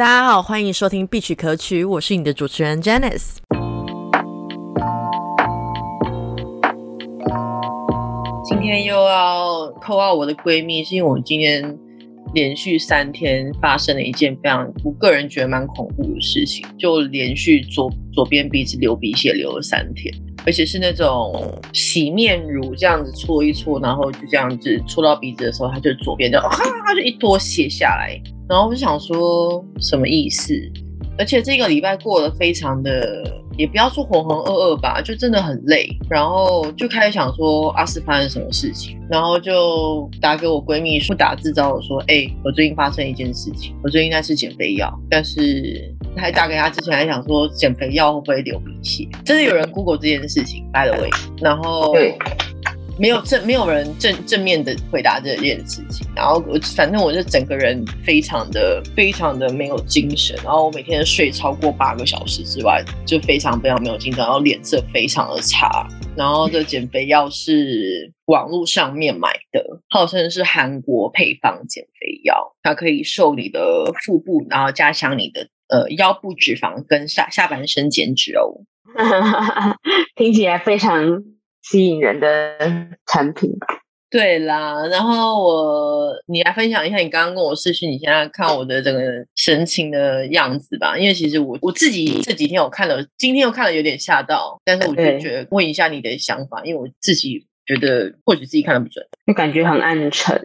大家好，欢迎收听必曲可曲，我是你的主持人 Janice。今天又要扣到我的闺蜜，是因为我今天连续三天发生了一件非常我个人觉得蛮恐怖的事情，就连续左左边鼻子流鼻血流了三天。而且是那种洗面乳这样子搓一搓，然后就这样子搓到鼻子的时候，它就左边就哈，它就一坨血下来。然后我就想说什么意思？而且这个礼拜过得非常的，也不要说浑浑噩噩吧，就真的很累。然后就开始想说阿斯发生什么事情，然后就打给我闺蜜，不打自招的说，哎，我最近发生一件事情，我最近在吃减肥药，但是。还打给他之前还想说减肥药会不会流鼻血，真的有人 Google 这件事情，by the way，然后对没有正没有人正正面的回答这件事情，然后我反正我就整个人非常的非常的没有精神，然后我每天睡超过八个小时之外，就非常非常没有精神，然后脸色非常的差，然后这减肥药是网络上面买的，号称是韩国配方减肥药，它可以瘦你的腹部，然后加强你的。呃，腰部脂肪跟下下半身减脂哦，听起来非常吸引人的产品。对啦，然后我你来分享一下，你刚刚跟我视讯，你现在看我的整个神情的样子吧。因为其实我我自己这几天我看了，今天又看了有点吓到，但是我就觉得问一下你的想法，因为我自己觉得或许自己看的不准，就感觉很暗沉。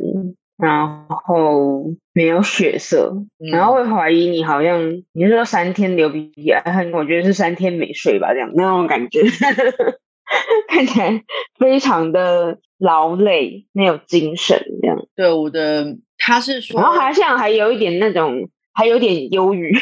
然后没有血色，然后会怀疑你好像你是说三天流鼻涕，我觉得是三天没睡吧，这样那种感觉，看起来非常的劳累，没有精神这样。对，我的他是说，然后好像还有一点那种，还有点忧郁，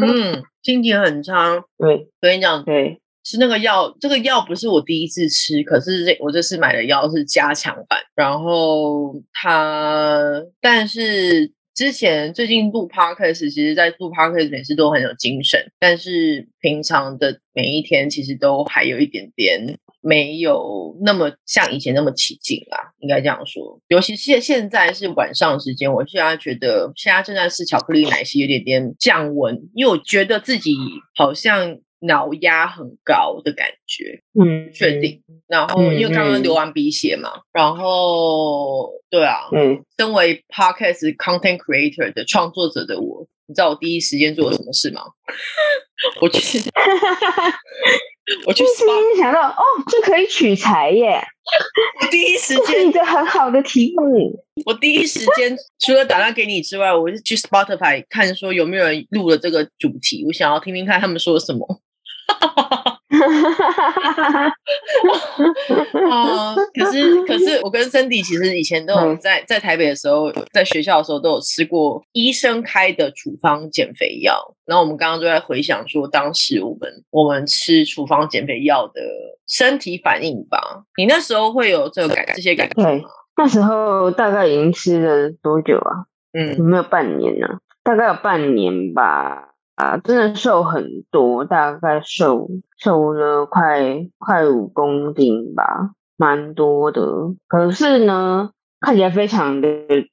嗯，心情很差。对，我跟你讲，对。是那个药，这个药不是我第一次吃，可是这我这次买的药是加强版。然后它，但是之前最近录 podcast，其实在录 podcast 每次都很有精神，但是平常的每一天其实都还有一点点没有那么像以前那么起劲啦，应该这样说。尤其是现在是晚上时间，我现在觉得现在正在吃巧克力奶昔有点点降温，因为我觉得自己好像。脑压很高的感觉，嗯，确定。然后因为刚刚流完鼻血嘛，然后对啊，嗯，身为 podcast content creator 的创作者的我，你知道我第一时间做了什么事吗？我去，我去，想到哦，这可以取材耶！我第一时间一个很好的题目。我第一时间除了打电话给你之外，我是去 Spotify 看说有没有人录了这个主题，我想要听听看他们说什么。哈哈哈哈哈哈！啊，可是可是，我跟 Cindy 其实以前都有在在台北的时候，在学校的时候都有吃过医生开的处方减肥药。然后我们刚刚就在回想说，当时我们我们吃处方减肥药的身体反应吧。你那时候会有这个感这些感觉吗？那时候大概已经吃了多久啊？嗯，有没有半年呢？大概有半年吧。啊，真的瘦很多，大概瘦瘦了快快五公斤吧，蛮多的。可是呢，看起来非常的，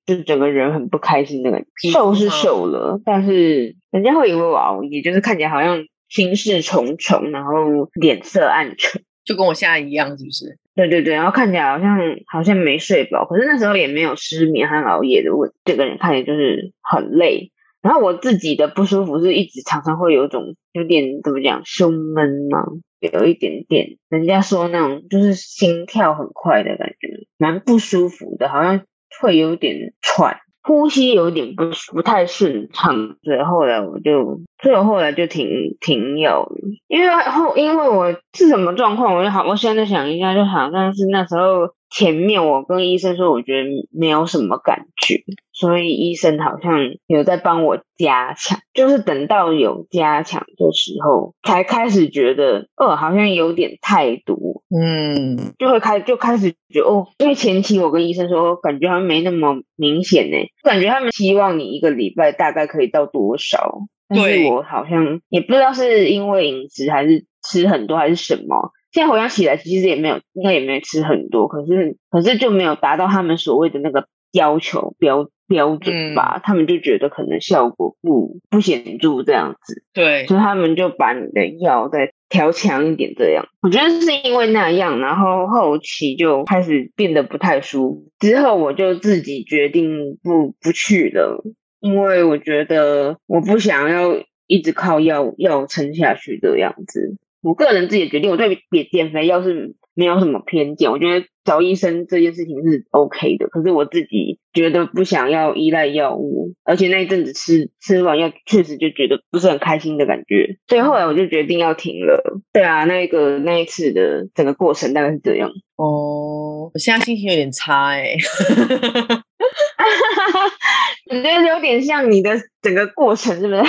就整个人很不开心的感觉。瘦是瘦了，但是人家会以为我熬夜，就是看起来好像心事重重，然后脸色暗沉，就跟我现在一样，是不是？对对对，然后看起来好像好像没睡饱，可是那时候也没有失眠和熬夜的问，这个人看起来就是很累。然后我自己的不舒服是一直常常会有种有点怎么讲胸闷嘛？有一点点，人家说那种就是心跳很快的感觉，蛮不舒服的，好像会有点喘，呼吸有点不不太顺畅。所以后来我就，所以后来就停停药了，因为后因为我是什么状况，我就好，我现在想一下，就好像是那时候前面我跟医生说，我觉得没有什么感觉。所以医生好像有在帮我加强，就是等到有加强的时候，才开始觉得，哦，好像有点太多，嗯，就会开就开始觉得，哦，因为前期我跟医生说，感觉好像没那么明显呢，感觉他们希望你一个礼拜大概可以到多少，但是我好像也不知道是因为饮食还是吃很多还是什么，现在回想起来，其实也没有，应该也没有吃很多，可是可是就没有达到他们所谓的那个要求标。标准吧，他们就觉得可能效果不不显著这样子，对，所以他们就把你的药再调强一点这样。我觉得是因为那样，然后后期就开始变得不太舒服，之后我就自己决定不不去了，因为我觉得我不想要一直靠药药撑下去的样子。我个人自己决定，我对减减肥药是没有什么偏见。我觉得找医生这件事情是 OK 的，可是我自己觉得不想要依赖药物，而且那一阵子吃吃完药，确实就觉得不是很开心的感觉，所以后来我就决定要停了。对啊，那个那一次的整个过程大概是这样。哦，我现在心情有点差哎，我觉得有点像你的整个过程，是不是？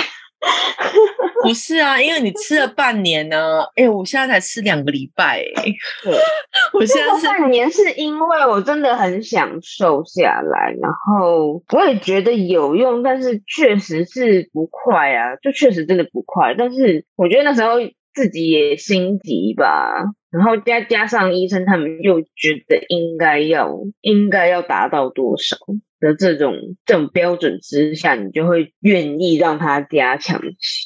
不是啊，因为你吃了半年呢。哎，我现在才吃两个礼拜。哎，我现在是半年，是因为我真的很想瘦下来，然后我也觉得有用，但是确实是不快啊，就确实真的不快。但是我觉得那时候自己也心急吧，然后加加上医生他们又觉得应该要应该要达到多少。的这种这种标准之下，你就会愿意让它加强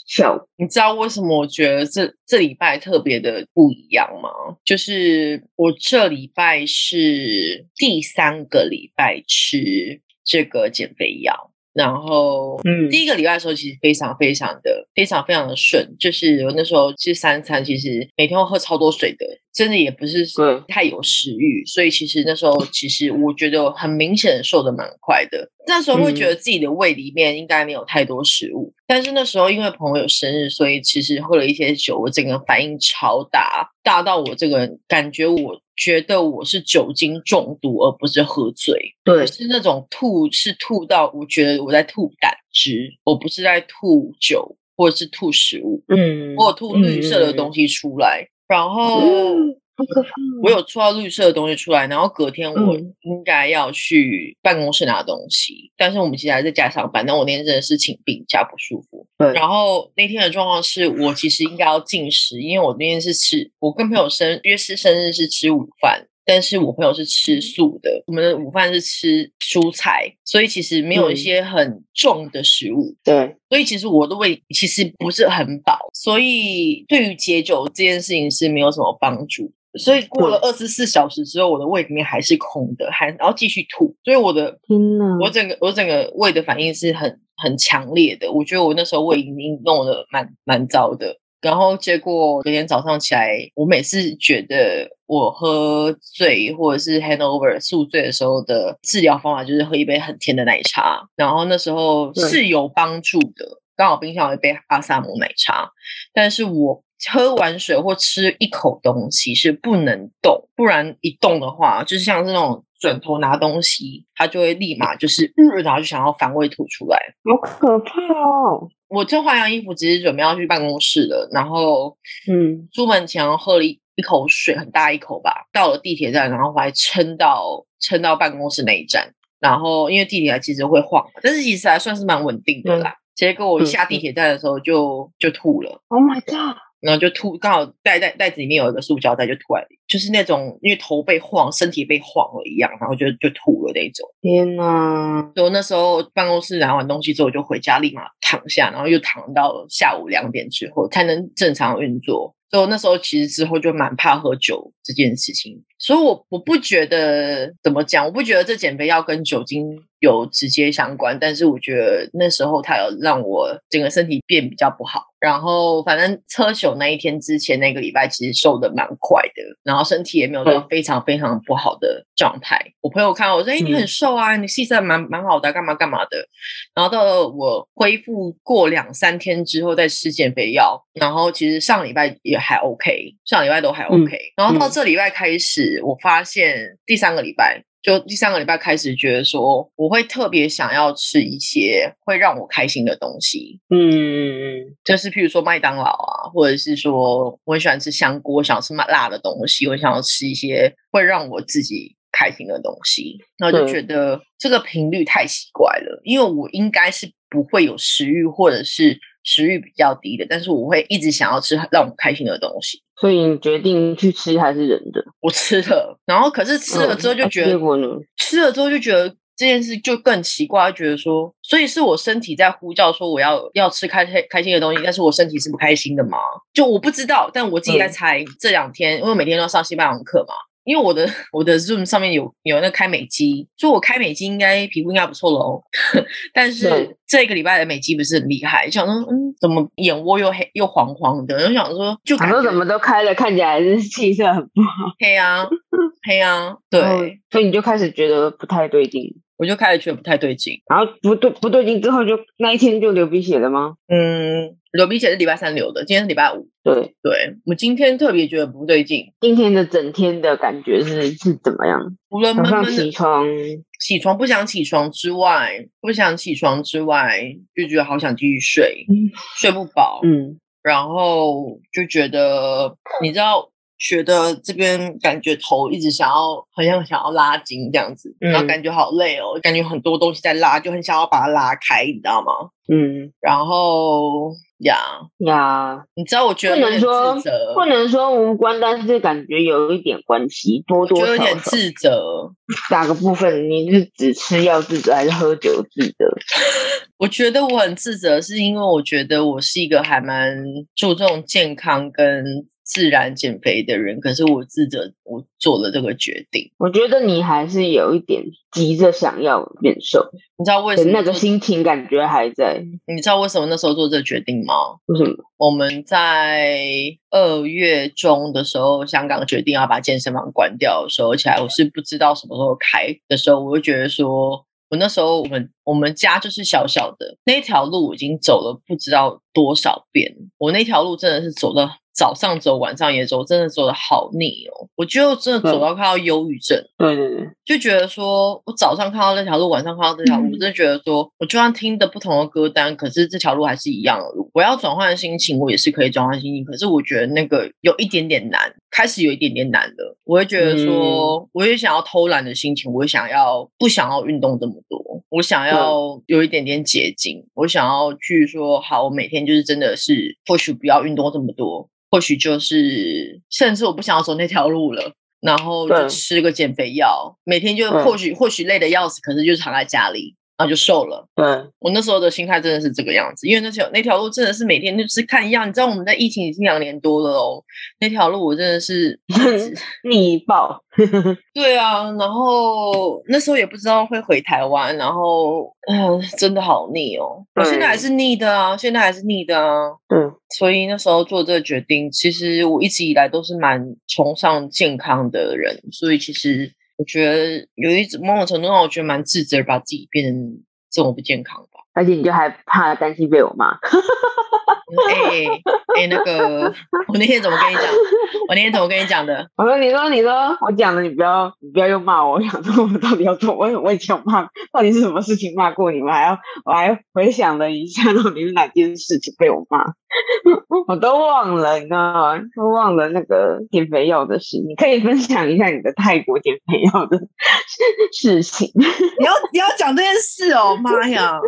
效果。你知道为什么我觉得这这礼拜特别的不一样吗？就是我这礼拜是第三个礼拜吃这个减肥药。然后，嗯，第一个礼拜的时候，其实非常非常的非常非常的顺，就是我那时候吃三餐，其实每天会喝超多水的，真的也不是太有食欲，所以其实那时候其实我觉得很明显瘦的蛮快的。那时候会觉得自己的胃里面应该没有太多食物，但是那时候因为朋友生日，所以其实喝了一些酒，我整个反应超大，大到我这个人感觉我。觉得我是酒精中毒，而不是喝醉。对，是那种吐，是吐到我觉得我在吐胆汁，我不是在吐酒或者是吐食物。嗯，我吐绿色的东西出来，然后。我有出到绿色的东西出来，然后隔天我应该要去办公室拿东西，但是我们其实还在家上班。但我那天真的是请病假不舒服。对，然后那天的状况是我其实应该要进食，因为我那天是吃，我跟朋友生约是生日是吃午饭，但是我朋友是吃素的，我们的午饭是吃蔬菜，所以其实没有一些很重的食物。对，所以其实我的胃其实不是很饱，所以对于解酒这件事情是没有什么帮助。所以过了二十四小时之后，我的胃里面还是空的，还然后继续吐。所以我的天呐，我整个我整个胃的反应是很很强烈的。我觉得我那时候胃已经弄得蛮蛮糟的。然后结果隔天早上起来，我每次觉得我喝醉或者是 hangover 宿醉的时候的治疗方法就是喝一杯很甜的奶茶。然后那时候是有帮助的，刚好冰箱有一杯阿萨姆奶茶，但是我。喝完水或吃一口东西是不能动，不然一动的话，就是像是那种转头拿东西，它就会立马就是，然后就想要反胃吐出来，好可怕哦！我正换完衣服，只是准备要去办公室了，然后嗯，出门前喝了一一口水，很大一口吧，到了地铁站，然后我还撑到撑到办公室那一站，然后因为地铁其实会晃，但是其实还算是蛮稳定的啦。结果我下地铁站的时候就就吐了，Oh my god！然后就吐，刚好袋袋袋子里面有一个塑胶袋，就吐来，就是那种因为头被晃，身体被晃了一样，然后就就吐了那种。天呐！所以我那时候办公室拿完东西之后，就回家立马躺下，然后又躺到下午两点之后才能正常运作。所以那时候其实之后就蛮怕喝酒这件事情。所以我我不觉得怎么讲，我不觉得这减肥药跟酒精。有直接相关，但是我觉得那时候它有让我整个身体变比较不好。然后反正车手那一天之前那个礼拜其实瘦的蛮快的，然后身体也没有到非常非常不好的状态。我朋友看到我说：“哎，你很瘦啊，你气色蛮蛮好的，干嘛干嘛的。”然后到了我恢复过两三天之后再吃减肥药，然后其实上礼拜也还 OK，上礼拜都还 OK。然后到这礼拜开始，我发现第三个礼拜。就第三个礼拜开始，觉得说我会特别想要吃一些会让我开心的东西，嗯，就是譬如说麦当劳啊，或者是说我很喜欢吃香锅，想吃辣的东西，我想要吃一些会让我自己开心的东西，然后就觉得这个频率太奇怪了，因为我应该是不会有食欲，或者是食欲比较低的，但是我会一直想要吃让我开心的东西。所以你决定去吃还是忍着？我吃了，然后可是吃了之后就觉得，结果呢？吃了之后就觉得这件事就更奇怪，觉得说，所以是我身体在呼叫说我要要吃开开开心的东西，但是我身体是不开心的吗？就我不知道，但我自己在猜。这两天因为每天都要上西班牙文课嘛。因为我的我的 Zoom 上面有有那开美肌，所以我开美肌应该皮肤应该不错了哦。但是这个礼拜的美肌不是很厉害，想说嗯，怎么眼窝又黑又黄黄的？我想说就感觉怎么都开了，看起来是气色很不好。黑啊黑啊，对，所以你就开始觉得不太对劲。我就开始觉得不太对劲，然后不对不对劲之后，就那一天就流鼻血了吗？嗯，流鼻血是礼拜三流的，今天是礼拜五。对对，我今天特别觉得不对劲。今天的整天的感觉是是怎么样？除了早上起床起床不想起床之外，不想起床之外，就觉得好想继续睡，睡不饱。嗯，然后就觉得你知道。觉得这边感觉头一直想要，好像想要拉筋这样子，然后感觉好累哦，感觉很多东西在拉，就很想要把它拉开，你知道吗？嗯，然后呀呀，你知道我觉得不能说不能说无关，但是感觉有一点关系，多多有点自责。哪个部分？你是只吃药自责，还是喝酒自责？我觉得我很自责，是因为我觉得我是一个还蛮注重健康跟。自然减肥的人，可是我自责，我做了这个决定。我觉得你还是有一点急着想要变瘦，你知道为什么？那个心情感觉还在。你知道为什么那时候做这个决定吗？为什么？我们在二月中的时候，香港决定要把健身房关掉的时候，起来我是不知道什么时候开的时候，我就觉得说，我那时候我们我们家就是小小的那条路已经走了不知道多少遍，我那条路真的是走的。早上走，晚上也走，真的走的好腻哦！我就真的走到快要忧郁症。对对对，就觉得说我早上看到那条路，晚上看到这条路，我真的觉得说，我就算听的不同的歌单，可是这条路还是一样的路。我要转换心情，我也是可以转换心情，可是我觉得那个有一点点难，开始有一点点难了。我会觉得说，我也想要偷懒的心情，我想要不想要运动这么多，我想要有一点点捷径，我想要去说，好，我每天就是真的是或许不要运动这么多。或许就是，甚至我不想要走那条路了，然后就吃个减肥药，每天就或许或许累的要死，可是就是躺在家里。然后就瘦了。对我那时候的心态真的是这个样子，因为那条那条路真的是每天就是看一样。你知道我们在疫情已经两年多了哦，那条路我真的是 逆爆。对啊，然后那时候也不知道会回台湾，然后嗯，真的好腻哦。我现在还是腻的啊，现在还是腻的啊。嗯，所以那时候做这个决定，其实我一直以来都是蛮崇尚健康的人，所以其实。我觉得有一种某种程度上，我觉得蛮自责，把自己变成这么不健康。而且你就还怕担心被我骂。哎哎，那个，我那天怎么跟你讲？我那天怎么跟你讲的？我说，你说，你说，我讲了，你不要，你不要又骂我。我想说，我到底要做？我我以前有骂，到底是什么事情骂过你们？还要我还回想了一下，到底是哪件事情被我骂？我都忘了，你知道吗？都忘了那个减肥药的事。你可以分享一下你的泰国减肥药的事情。你要你要讲这件事哦，妈呀！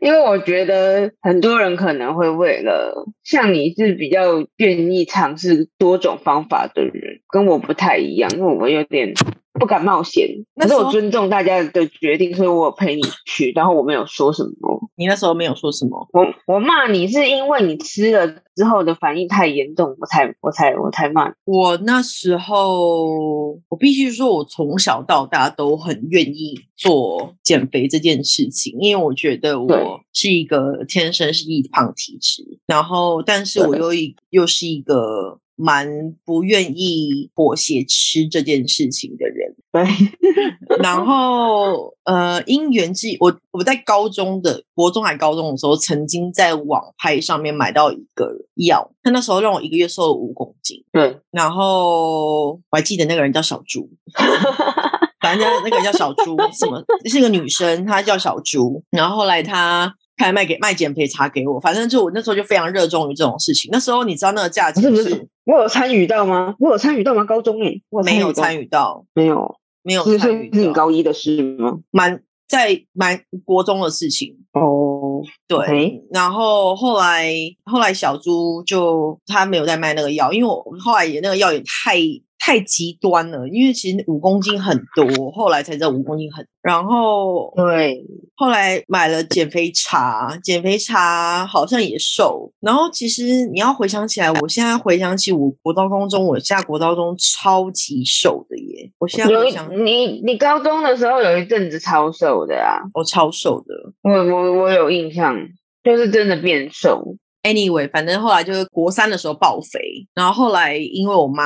因为我觉得很多人可能会为了像你是比较愿意尝试多种方法的人，跟我不太一样，因为我有点。不敢冒险，可是我尊重大家的决定，所以我陪你去，然后我没有说什么。你那时候没有说什么？我我骂你是因为你吃了之后的反应太严重，我才我才我才骂。我那时候我必须说，我从小到大都很愿意做减肥这件事情，因为我觉得我是一个天生是易胖体质，然后但是我又一又是一个。蛮不愿意妥协吃这件事情的人，对。然后呃，因缘际，我我在高中的国中还高中的时候，曾经在网拍上面买到一个药，他那时候让我一个月瘦了五公斤。对。然后我还记得那个人叫小猪，反正那个叫小猪，什么是一个女生，她叫小猪。然后后来她。还卖给卖减肥茶给我，反正就我那时候就非常热衷于这种事情。那时候你知道那个价钱是不是？我有参与到吗？我有参与到吗？高中哎，没有参与到，没有没有参与。是你高一的事吗？蛮在蛮国中的事情哦。对，然后后来后来小猪就他没有在卖那个药，因为我后来也那个药也太。太极端了，因为其实五公斤很多，后来才知道五公斤很。然后对，后来买了减肥茶，减肥茶好像也瘦。然后其实你要回想起来，我现在回想起我国高中中，我下国高中超级瘦的耶。我现在回想，你你高中的时候有一阵子超瘦的啊，我超瘦的。我我我有印象，就是真的变瘦。Anyway，反正后来就是国三的时候爆肥，然后后来因为我妈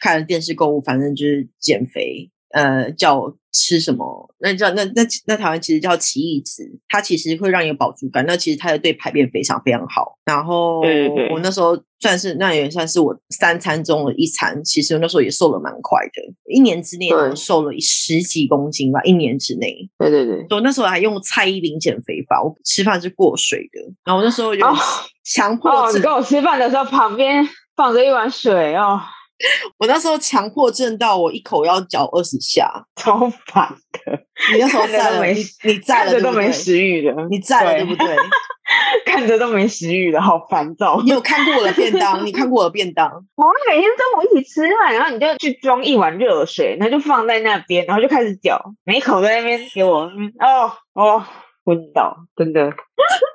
看了电视购物，反正就是减肥，呃，叫我吃什么，那叫那那那台湾其实叫奇异子，它其实会让你有饱足感，那其实它的对排便非常非常好。然后我那时候算是那也算是我三餐中的一餐，其实我那时候也瘦了蛮快的，一年之内我瘦了十几公斤吧，一年之内。对对对，我那时候还用蔡依林减肥法，我吃饭是过水的，然后我那时候有哦强迫哦，症你跟我吃饭的时候旁边放着一碗水哦，我那时候强迫症到我一口要嚼二十下。超烦的，你那时候在了，你你在了，都没？食欲了，你在了，对对不对？看着都没食欲了，好烦躁。你有看过我的便当？你看过我的便当？我们每天中午一起吃饭，然后你就去装一碗热水，然后就放在那边，然后就开始搅，每一口在那边给我，哦哦，昏倒，真的。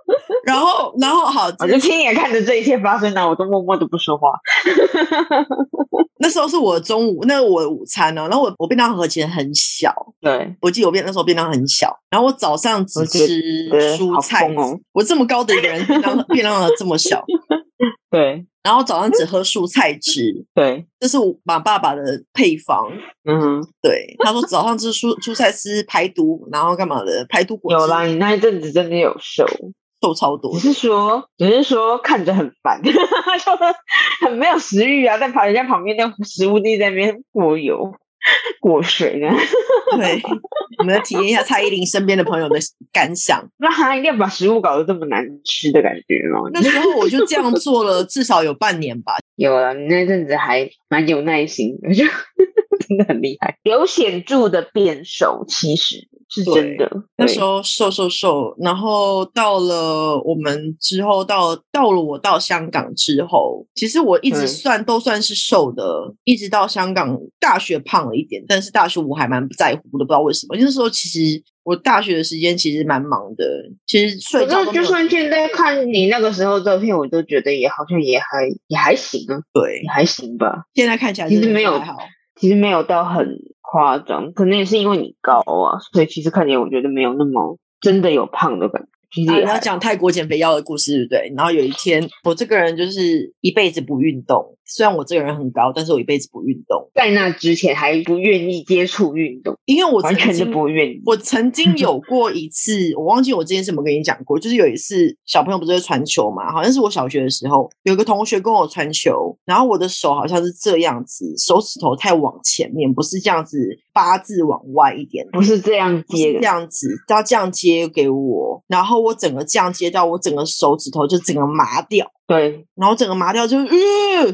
然后，然后好，我就亲眼看着这一切发生，然后我都默默的不说话。那时候是我中午，那是我的午餐呢、然后我我便当盒其实很小，对，我记得我便那时候便当很小，然后我早上只吃蔬菜疯哦。我这么高的一个人，便当便当盒这么小，对然后早上只喝蔬菜汁，对，这是我马爸爸的配方。嗯哼，对，他说早上吃蔬蔬菜汁排毒，然后干嘛的排毒果汁有啦，你那一阵子真的有瘦，瘦超多只。是说，只是说看着很烦，就是很没有食欲啊，在旁人家旁边那食物地在那边过油过水呢。对，我们来体验一下蔡依林身边的朋友的感想。那他一定要把食物搞得这么难吃的感觉吗？那时候我就这样做了至少有半年吧。有了，你那阵子还蛮有耐心的，就真的很厉害，有显著的变瘦，其实是真的。那时候瘦瘦瘦，然后到了我们之后，到到了我到香港之后，其实我一直算都算是瘦的，一直到香港大学胖了一点，但是大学我还蛮不在乎的，不知道为什么。那时候其实我大学的时间其实蛮忙的，其实睡觉就算现在看你那个时候照片，我都觉得也好像也还也还行啊，对也，还行吧。现在看起来其实没有好。其实没有到很夸张，可能也是因为你高啊，所以其实看起来我觉得没有那么真的有胖的感觉。其实啊，你要讲泰国减肥药的故事，对不对？然后有一天，我这个人就是一辈子不运动。虽然我这个人很高，但是我一辈子不运动，在那之前还不愿意接触运动，因为我曾完全就不愿意。我曾经有过一次，我忘记我之前怎么跟你讲过，就是有一次小朋友不是会传球嘛，好像是我小学的时候，有个同学跟我传球，然后我的手好像是这样子，手指头太往前面，不是这样子八字往外一点，不是这样不是这，样子，他这样接给我，然后我整个这样接到我整个手指头就整个麻掉。对，然后整个麻掉就，呃，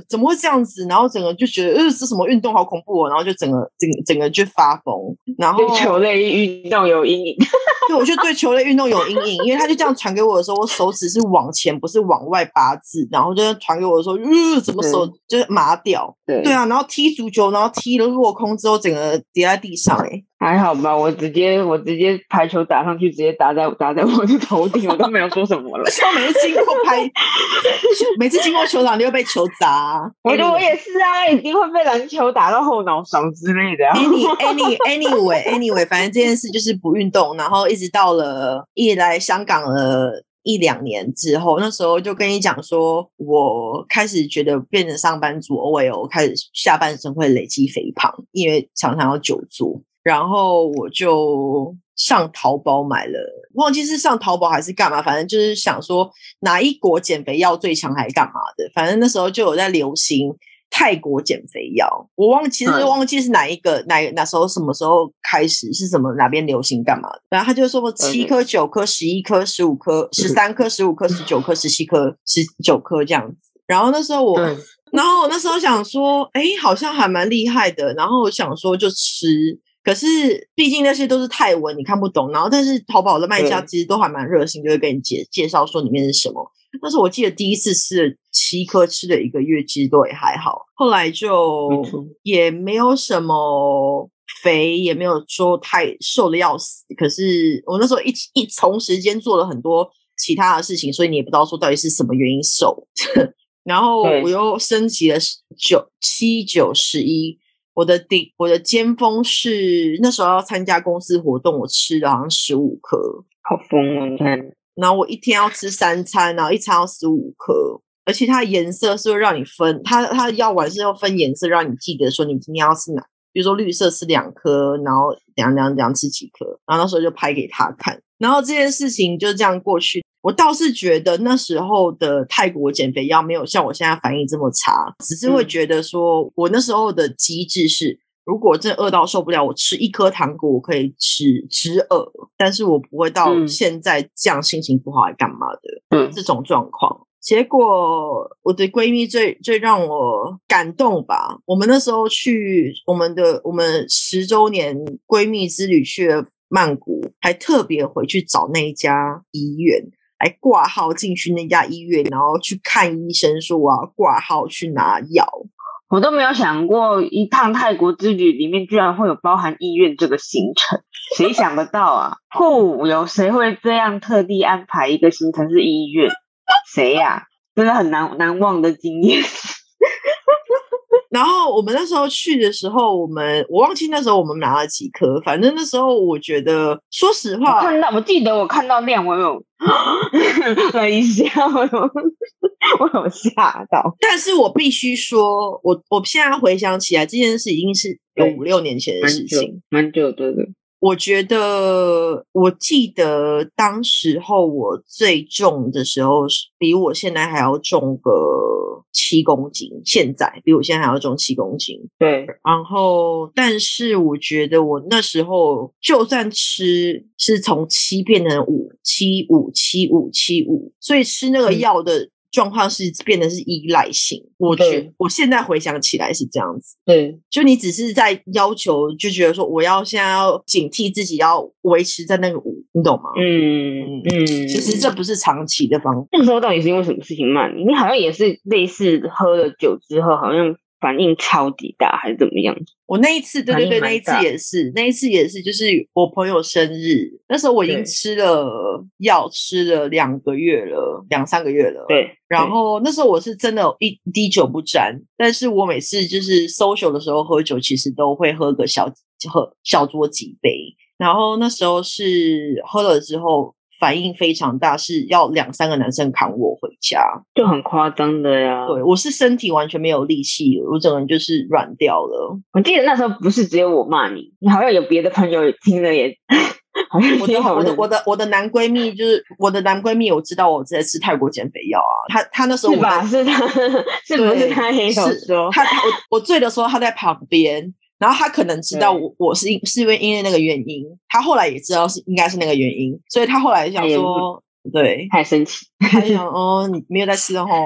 怎么会这样子？然后整个就觉得，呃，这什么运动好恐怖哦！然后就整个整整个就发疯，然后对球类运动有阴影。对我就对球类运动有阴影，因为他就这样传给我的时候，我手指是往前，不是往外八字，然后就传给我的时候，呃，怎么手就是麻掉？对对啊，然后踢足球，然后踢了落空之后，整个跌在地上、欸，还好吧，我直接我直接排球打上去，直接打在打在我的头顶，我都没有说什么了。我每次经过拍，每次经过球场就会被球砸啊、我觉得我也是啊，一定会被篮球打到后脑勺之类的、啊。any any anyway anyway，反正这件事就是不运动，然后一直到了一来香港了一两年之后，那时候就跟你讲说，我开始觉得变成上班族，OL 开始下半身会累积肥胖，因为常常要久坐，然后我就上淘宝买了，忘记是上淘宝还是干嘛，反正就是想说哪一国减肥药最强还是干嘛的，反正那时候就有在流行。泰国减肥药，我忘其实嗯忘记是哪一个哪哪时候什么时候开始是什么哪边流行干嘛的，然后他就说七颗、九颗、十一颗、十五颗、十三颗、十五颗、十九颗、十七颗、十九颗这样子。然后那时候我，然后我那时候想说，哎，好像还蛮厉害的。然后我想说就吃，可是毕竟那些都是泰文，你看不懂。然后但是淘宝的卖家其实都还蛮热心，就会跟你介介绍说里面是什么。但是我记得第一次吃了七颗吃了一个月，其实都也还好。后来就也没有什么肥，也没有说太瘦的要死。可是我那时候一一从时间做了很多其他的事情，所以你也不知道说到底是什么原因瘦。然后我又升级了九七九十一，我的顶我的尖峰是那时候要参加公司活动，我吃了好像十五颗，好疯哦！你看，然后我一天要吃三餐，然后一餐要十五颗，而且它的颜色是会让你分，它它的药丸是要分颜色，让你记得说你今天要吃哪，比如说绿色吃两颗，然后怎样怎样怎样吃几颗，然后那时候就拍给他看，然后这件事情就这样过去。我倒是觉得那时候的泰国减肥药没有像我现在反应这么差，只是会嗯觉得说我那时候的机制是，如果真的饿到受不了，我吃一颗糖果我可以止止饿，但是我不会到嗯现在这样心情不好来干嘛的。嗯，这种状况。结果我的闺蜜最最让我感动吧，我们那时候去我们的我们十周年闺蜜之旅去了曼谷，还特别回去找那一家医院。来挂号进去那家医院，然后去看医生，说我要挂号去拿药。我都没有想过一趟泰国之旅里面居然会有包含医院这个行程，谁想得到啊？酷，有谁会这样特地安排一个行程是医院？谁呀、真的很难难忘的经验。然后我们那时候去的时候，我们我忘记那时候我们拿了几颗，反正那时候我觉得，说实我话，看到，我记得我看到量，我有 了一下，我有我有吓到。但是我必须说，我我现在回想起来，这件事已经是有五六年前的事情。，蛮久的了。我觉得，我记得当时候我最重的时候，是比我现在还要重个七公斤。现在比我现在还要重七公斤。对，然后，但是我觉得我那时候就算吃是从七变成五，七五七五七五，所以吃那个嗯药的状况是变得是依赖性。我觉我现在回想起来是这样子，对，就你只是在要求，就觉得说我要现在要警惕自己要维持在那个五，你懂吗？嗯嗯，其实这不是长期的方法。那时候到底是因为什么事情慢？你好像也是类似喝了酒之后，好像反应超级大，还是怎么样？我那一次，对反对对，那一次也是，那一次也是，就是我朋友生日，那时候我已经吃了药，吃了两个月了，两三个月了。，对，然后那时候我是真的一滴酒不沾，但是我每次就是 social 的时候喝酒，其实都会喝个小喝小酌几杯。然后那时候是喝了之后反应非常大，是要两三个男生扛我回家。就很夸张的呀。对我是身体完全没有力气了，我整个人就是软掉了。我记得那时候不是只有我骂你，你好像有别的朋友也听了也，好像我的我的我的我的男闺蜜就是我的男闺蜜，我知道我在吃泰国减肥药啊。他他那时候我是吧？是他，是不是他也有说？他他我我醉的时候他在旁边，然后他可能知道我我是因是因为因为那个原因，他后来也知道是应该是那个原因，所以他后来想说，对，太生气。他就想哦，你没有在吃的吼，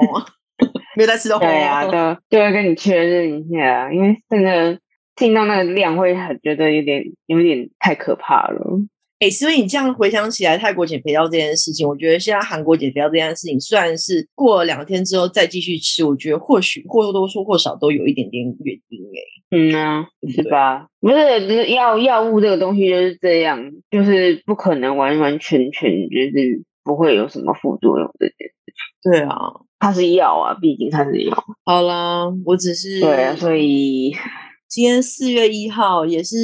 没有在吃的 吼，对啊，都就会跟你确认一下，因为真的听到那个量会很觉得有点有点太可怕了。哎、所以你这样回想起来，泰国减肥药这件事情，我觉得现在韩国减肥药这件事情，虽然是过了两天之后再继续吃，我觉得或许或多说或少都有一点点原嗯啊，是对吧？不是，就是药药物这个东西就是这样，就是不可能完完全全就是不会有什么副作用这件事。对啊，它是药啊，毕竟它是药。好啦，我只是对啊，所以今天四月一号也是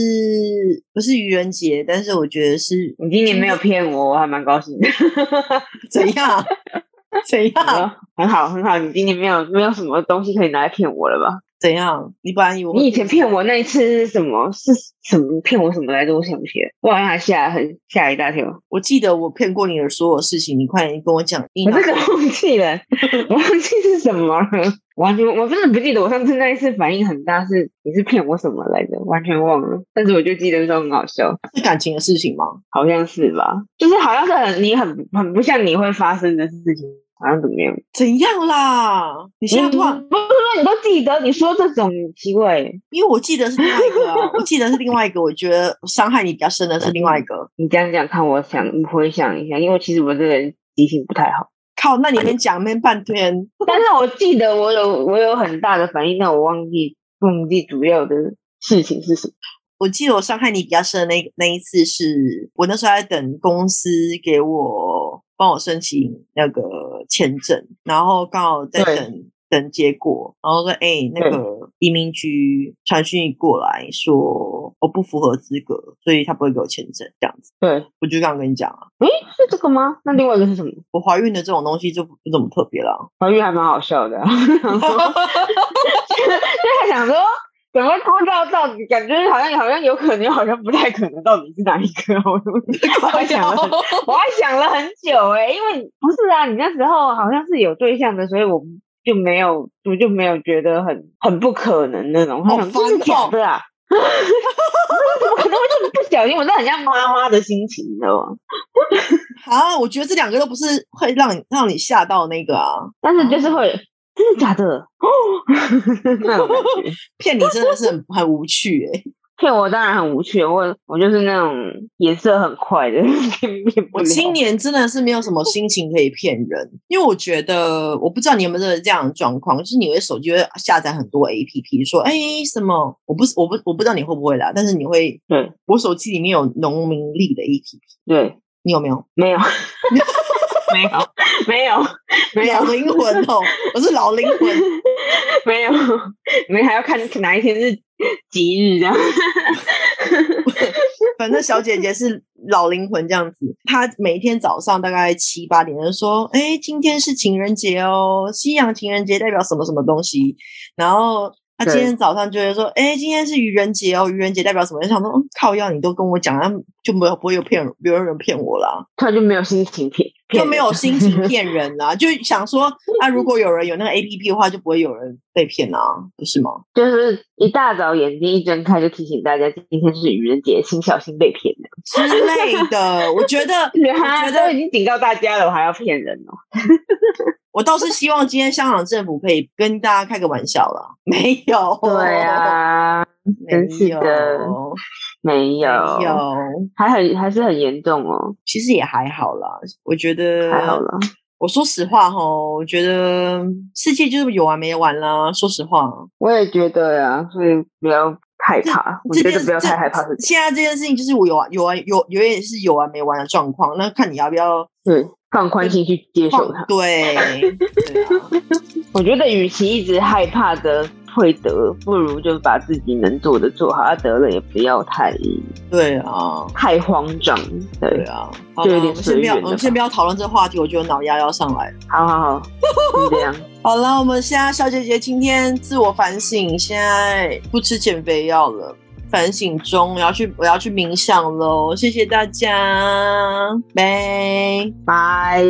不是愚人节，但是我觉得是你今年没有骗我，我还蛮高兴的。怎样 怎样很好，很好，你今年没有没有什么东西可以拿来骗我了吧？怎样？你本来以为我你以前骗我那一次是什么？是什么骗我什么来着？我想不起来，我好像还吓很吓一大跳。我记得我骗过你的所有事情，你快点跟我讲。你我这个忘记了，我忘记是什么了，完全我真的不记得我上次那一次反应很大是你是骗我什么来着，完全忘了。但是我就记得说很好笑，是感情的事情吗？好像是吧？就是好像是很你很很不像你会发生的事情，好像怎么样？怎样啦？你现在突然，嗯不是说你都记得，你说这种奇怪，因为我记得是另外一个啊，我记得是另外一个，我觉得伤害你比较深的是另外一个。你这样讲看，我想回想一下，因为其实我这个人记性不太好。靠，那你们讲面半天，但是我记得我有我有很大的反应，但我忘记忘记主要的事情是什么。我记得我伤害你比较深的那那一次是，我那时候在等公司给我帮我申请那个签证，然后刚好在等等结果，然后说哎、那对个移民局传讯过来说我不符合资格，所以他不会给我签证，这样子。对，我就刚刚跟你讲啊，是这个吗？那另外一个是什么？我怀孕的这种东西就不不怎么特别啦。怀孕还蛮好笑的、啊，想说就在想说。怎么不知道到底感觉好像好像有可能，又好像不太可能，到底是哪一个？我 我还想了很，我还想了很久哎、因为不是啊，你那时候好像是有对象的，所以我就没有，我就没有觉得很很不可能那种。哦假的啊？怎么可能会这么不小心？我那很像妈妈的心情，你知道吗？啊，我觉得这两个都不是会让你让你吓到那个啊，但是就是会，真的假的？哦，那种感觉。骗你真的是很 很无趣哎、骗我当然很无趣，我我就是那种颜色很快的。我今年真的是没有什么心情可以骗人，因为我觉得我不知道你有没有这样的状况，就是你的手机会下载很多 A P P，说哎什么，我不是我不我不知道你会不会啦，但是你会，对我手机里面有农民力的 A P P，对，你有没有？没有，没有，没有，没有老，灵魂哦，我是老灵魂，没有，你们还要看哪一天是吉日这样。反正小姐姐是老灵魂这样子，她每天早上大概七八点就说：“哎，今天是情人节哦，西洋情人节代表什么什么东西。”然后她今天早上就会说：“哎，今天是愚人节哦，愚人节代表什么？”就想说，嗯靠要你都跟我讲，那就没有不会有骗没有人骗我啦，他就没有心情骗，就没有心情 骗人啦，就想说啊，如果有人有那个 A P P 的话，就不会有人被骗啊，不是吗？就是一大早眼睛一睁开就提醒大家，今天是愚人节，请小心被骗的。之类的，我觉得，我哈觉得都已经警告大家了，我还要骗人哦？我倒是希望今天香港政府可以跟大家开个玩笑啦，没有，对啊，没有，的没有，没有，还很还是很严重哦，其实也还好啦，我觉得还好啦。我说实话哈，我觉得世界就是有完没完啦。说实话，我也觉得呀，所以不要害怕，我觉得不要太害怕是现在这件事情就是我有完有完有有点是有完没完的状况，那看你要不要对，放宽心去接受它。放对对啊，我觉得与其一直害怕的会得，不如就把自己能做的做好，啊得了也不要太对啊，太慌张。对，对啊。好就有啦我们先不要，点随缘的我们先不要讨论这个话题，我觉得脑压要上来。好好好，就 这样。好了，我们现在小姐姐今天自我反省，现在不吃减肥药了，反省中，我要去我要去冥想喽，谢谢大家，拜。拜。